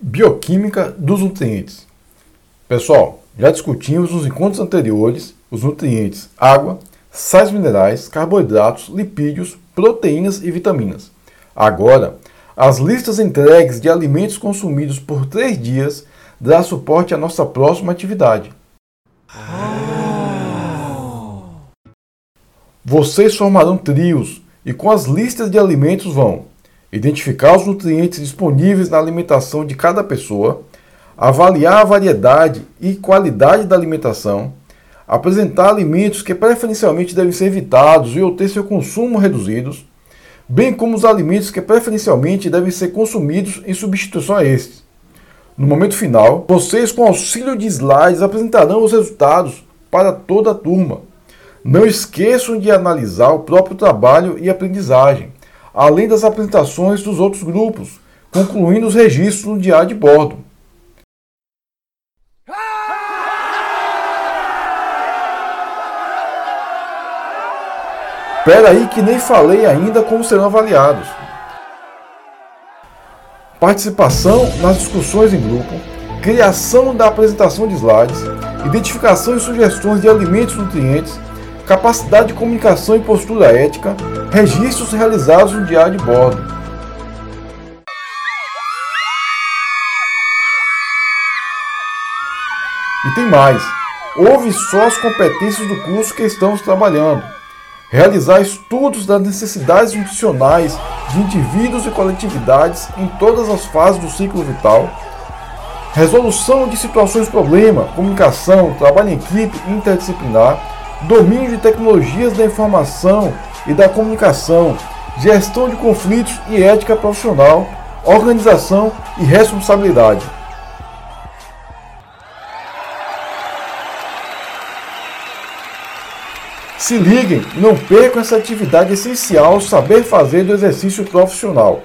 Bioquímica dos nutrientes. Pessoal, já discutimos nos encontros anteriores os nutrientes água, sais minerais, carboidratos, lipídios, proteínas e vitaminas. Agora, as listas entregues de alimentos consumidos por três dias dará suporte à nossa próxima atividade. Vocês formarão trios e com as listas de alimentos vão identificar os nutrientes disponíveis na alimentação de cada pessoa, avaliar a variedade e qualidade da alimentação, apresentar alimentos que preferencialmente devem ser evitados e ou ter seu consumo reduzidos, bem como os alimentos que preferencialmente devem ser consumidos em substituição a estes. No momento final, vocês, com auxílio de slides, apresentarão os resultados para toda a turma. Não esqueçam de analisar o próprio trabalho e aprendizagem além das apresentações dos outros grupos, concluindo os registros no diário de bordo. Espera aí que nem falei ainda como serão avaliados. Participação nas discussões em grupo, criação da apresentação de slides, identificação e sugestões de alimentos nutrientes, capacidade de comunicação e postura ética, registros realizados no diário de bordo. E tem mais. Houve só as competências do curso que estamos trabalhando. Realizar estudos das necessidades nutricionais de indivíduos e coletividades em todas as fases do ciclo vital. Resolução de situações problema, comunicação, trabalho em equipe interdisciplinar domínio de tecnologias da informação e da comunicação, gestão de conflitos e ética profissional, organização e responsabilidade. Se liguem, não percam essa atividade essencial saber fazer do exercício profissional.